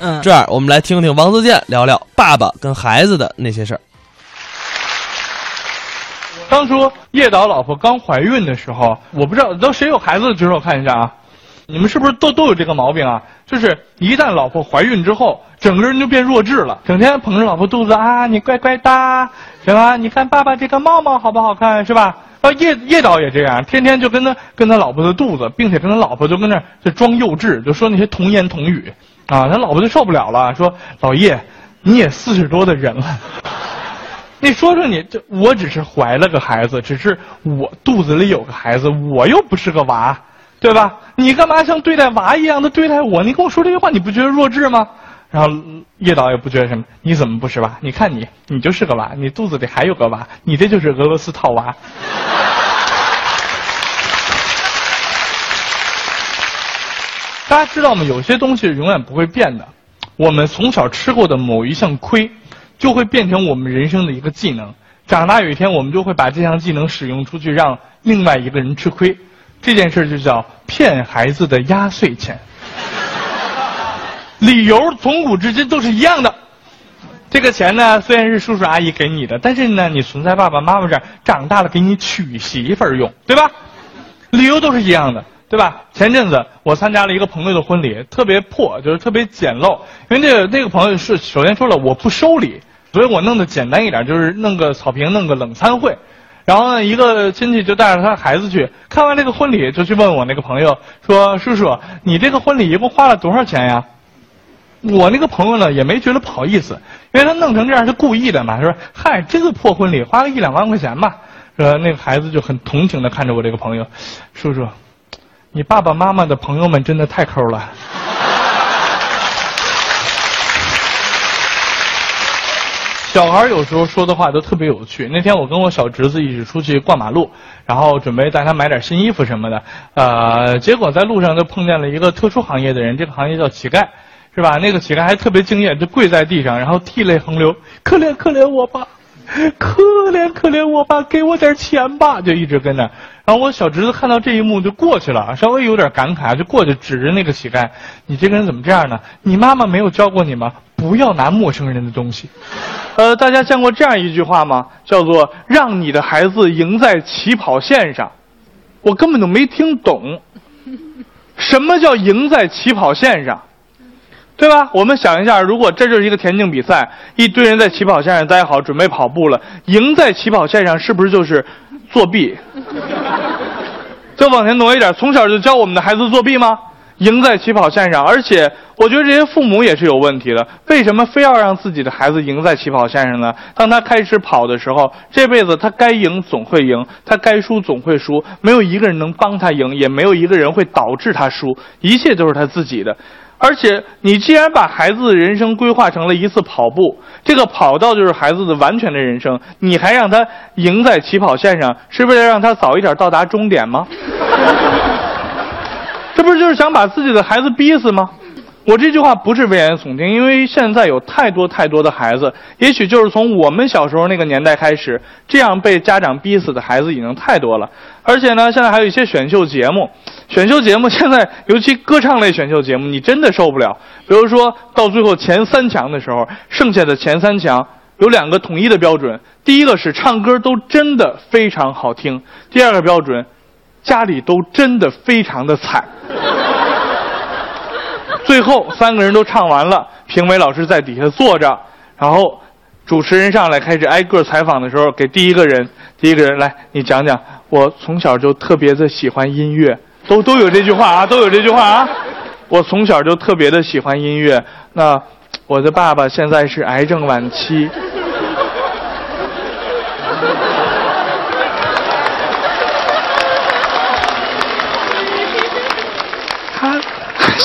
嗯，这样，我们来听听王自健聊聊爸爸跟孩子的那些事儿。当初叶导老婆刚怀孕的时候，我不知道都谁有孩子的举手看一下啊？你们是不是都都有这个毛病啊？就是一旦老婆怀孕之后，整个人就变弱智了，整天捧着老婆肚子啊，你乖乖的，行吧？你看爸爸这个帽帽好不好看，是吧？啊，叶叶导也这样，天天就跟他跟他老婆的肚子，并且跟他老婆就跟那就装幼稚，就说那些童言童语，啊，他老婆就受不了了，说老叶，你也四十多的人了。你说说你这，我只是怀了个孩子，只是我肚子里有个孩子，我又不是个娃，对吧？你干嘛像对待娃一样的对待我？你跟我说这句话，你不觉得弱智吗？然后叶导也不觉得什么，你怎么不是娃？你看你，你就是个娃，你肚子里还有个娃，你这就是俄罗斯套娃。大家知道吗？有些东西永远不会变的。我们从小吃过的某一项亏，就会变成我们人生的一个技能。长大有一天，我们就会把这项技能使用出去，让另外一个人吃亏。这件事就叫骗孩子的压岁钱。理由从古至今都是一样的。这个钱呢，虽然是叔叔阿姨给你的，但是呢，你存在爸爸妈妈这儿，长大了给你娶媳妇儿用，对吧？理由都是一样的。对吧？前阵子我参加了一个朋友的婚礼，特别破，就是特别简陋。因为那个那个朋友是首先说了我不收礼，所以我弄得简单一点，就是弄个草坪，弄个冷餐会。然后呢，一个亲戚就带着他孩子去看完这个婚礼，就去问我那个朋友说：“叔叔，你这个婚礼一共花了多少钱呀？”我那个朋友呢也没觉得不好意思，因为他弄成这样是故意的嘛，他说：“嗨，这个破婚礼花个一两万块钱吧。”呃，那个孩子就很同情的看着我这个朋友，叔叔。你爸爸妈妈的朋友们真的太抠了。小孩有时候说的话都特别有趣。那天我跟我小侄子一起出去逛马路，然后准备带他买点新衣服什么的。呃，结果在路上就碰见了一个特殊行业的人，这个行业叫乞丐，是吧？那个乞丐还特别敬业，就跪在地上，然后涕泪横流，可怜可怜我吧。可怜可怜我吧，给我点钱吧，就一直跟着。然后我小侄子看到这一幕就过去了，稍微有点感慨，就过去指着那个乞丐：“你这个人怎么这样呢？你妈妈没有教过你吗？不要拿陌生人的东西。”呃，大家见过这样一句话吗？叫做“让你的孩子赢在起跑线上”。我根本就没听懂，什么叫赢在起跑线上？对吧？我们想一下，如果这就是一个田径比赛，一堆人在起跑线上待好，准备跑步了，赢在起跑线上，是不是就是作弊？再往前挪一点，从小就教我们的孩子作弊吗？赢在起跑线上，而且我觉得这些父母也是有问题的。为什么非要让自己的孩子赢在起跑线上呢？当他开始跑的时候，这辈子他该赢总会赢，他该输总会输，没有一个人能帮他赢，也没有一个人会导致他输，一切都是他自己的。而且，你既然把孩子的人生规划成了一次跑步，这个跑道就是孩子的完全的人生，你还让他赢在起跑线上，是为了让他早一点到达终点吗？这不是就是想把自己的孩子逼死吗？我这句话不是危言耸听，因为现在有太多太多的孩子，也许就是从我们小时候那个年代开始，这样被家长逼死的孩子已经太多了。而且呢，现在还有一些选秀节目，选秀节目 现在尤其歌唱类选秀节目，你真的受不了。比如说到最后前三强的时候，剩下的前三强有两个统一的标准：第一个是唱歌都真的非常好听；第二个标准，家里都真的非常的惨。最后三个人都唱完了，评委老师在底下坐着，然后主持人上来开始挨个采访的时候，给第一个人，第一个人来，你讲讲，我从小就特别的喜欢音乐，都都有这句话啊，都有这句话啊，我从小就特别的喜欢音乐，那我的爸爸现在是癌症晚期。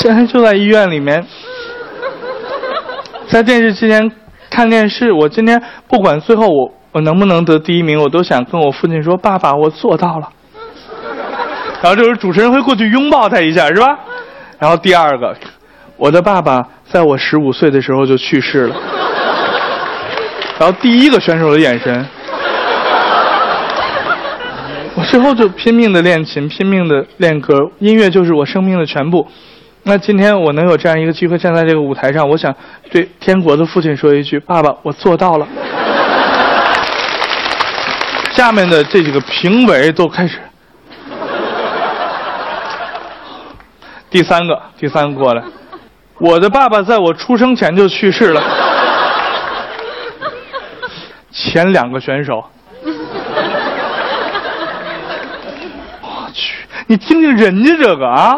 现在就在医院里面，在电视机前看电视。我今天不管最后我我能不能得第一名，我都想跟我父亲说：“爸爸，我做到了。” 然后这时候主持人会过去拥抱他一下，是吧？然后第二个，我的爸爸在我十五岁的时候就去世了。然后第一个选手的眼神，我最后就拼命的练琴，拼命的练歌，音乐就是我生命的全部。那今天我能有这样一个机会站在这个舞台上，我想对天国的父亲说一句：爸爸，我做到了。下面的这几个评委都开始。第三个，第三个过来，我的爸爸在我出生前就去世了。前两个选手，我去，你听听人家这个啊，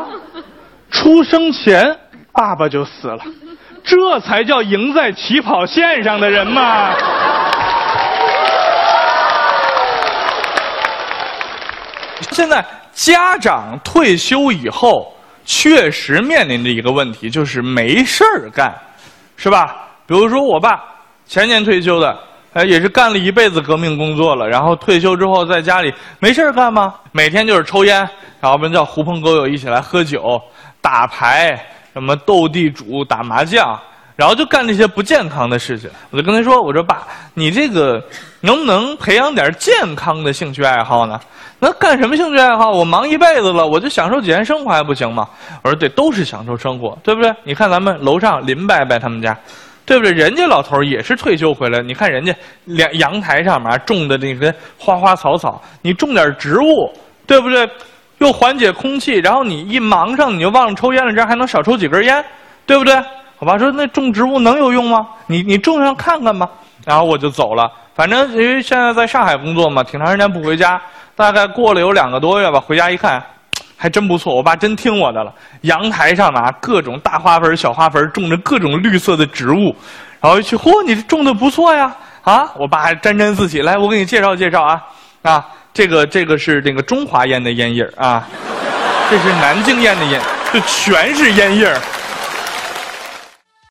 出生前爸爸就死了，这才叫赢在起跑线上的人嘛。现在家长退休以后，确实面临着一个问题，就是没事儿干，是吧？比如说我爸前年退休的，呃，也是干了一辈子革命工作了，然后退休之后在家里没事干吗？每天就是抽烟，然后我们叫狐朋狗友一起来喝酒、打牌，什么斗地主、打麻将。然后就干那些不健康的事情，我就跟他说：“我说爸，你这个能不能培养点健康的兴趣爱好呢？那干什么兴趣爱好？我忙一辈子了，我就享受几天生活还不行吗？”我说：“对，都是享受生活，对不对？你看咱们楼上林伯伯他们家，对不对？人家老头儿也是退休回来，你看人家阳阳台上面种的那些花花草草，你种点植物，对不对？又缓解空气，然后你一忙上你就忘了抽烟了，这还能少抽几根烟，对不对？”我爸说：“那种植物能有用吗？你你种上看看吧。”然后我就走了。反正因为现在在上海工作嘛，挺长时间不回家。大概过了有两个多月吧，回家一看，还真不错。我爸真听我的了。阳台上啊，各种大花盆、小花盆，种着各种绿色的植物。然后一去，嚯，你这种的不错呀！啊，我爸还沾沾自喜。来，我给你介绍介绍啊啊，这个这个是那个中华烟的烟叶啊，这是南京烟的烟，这全是烟叶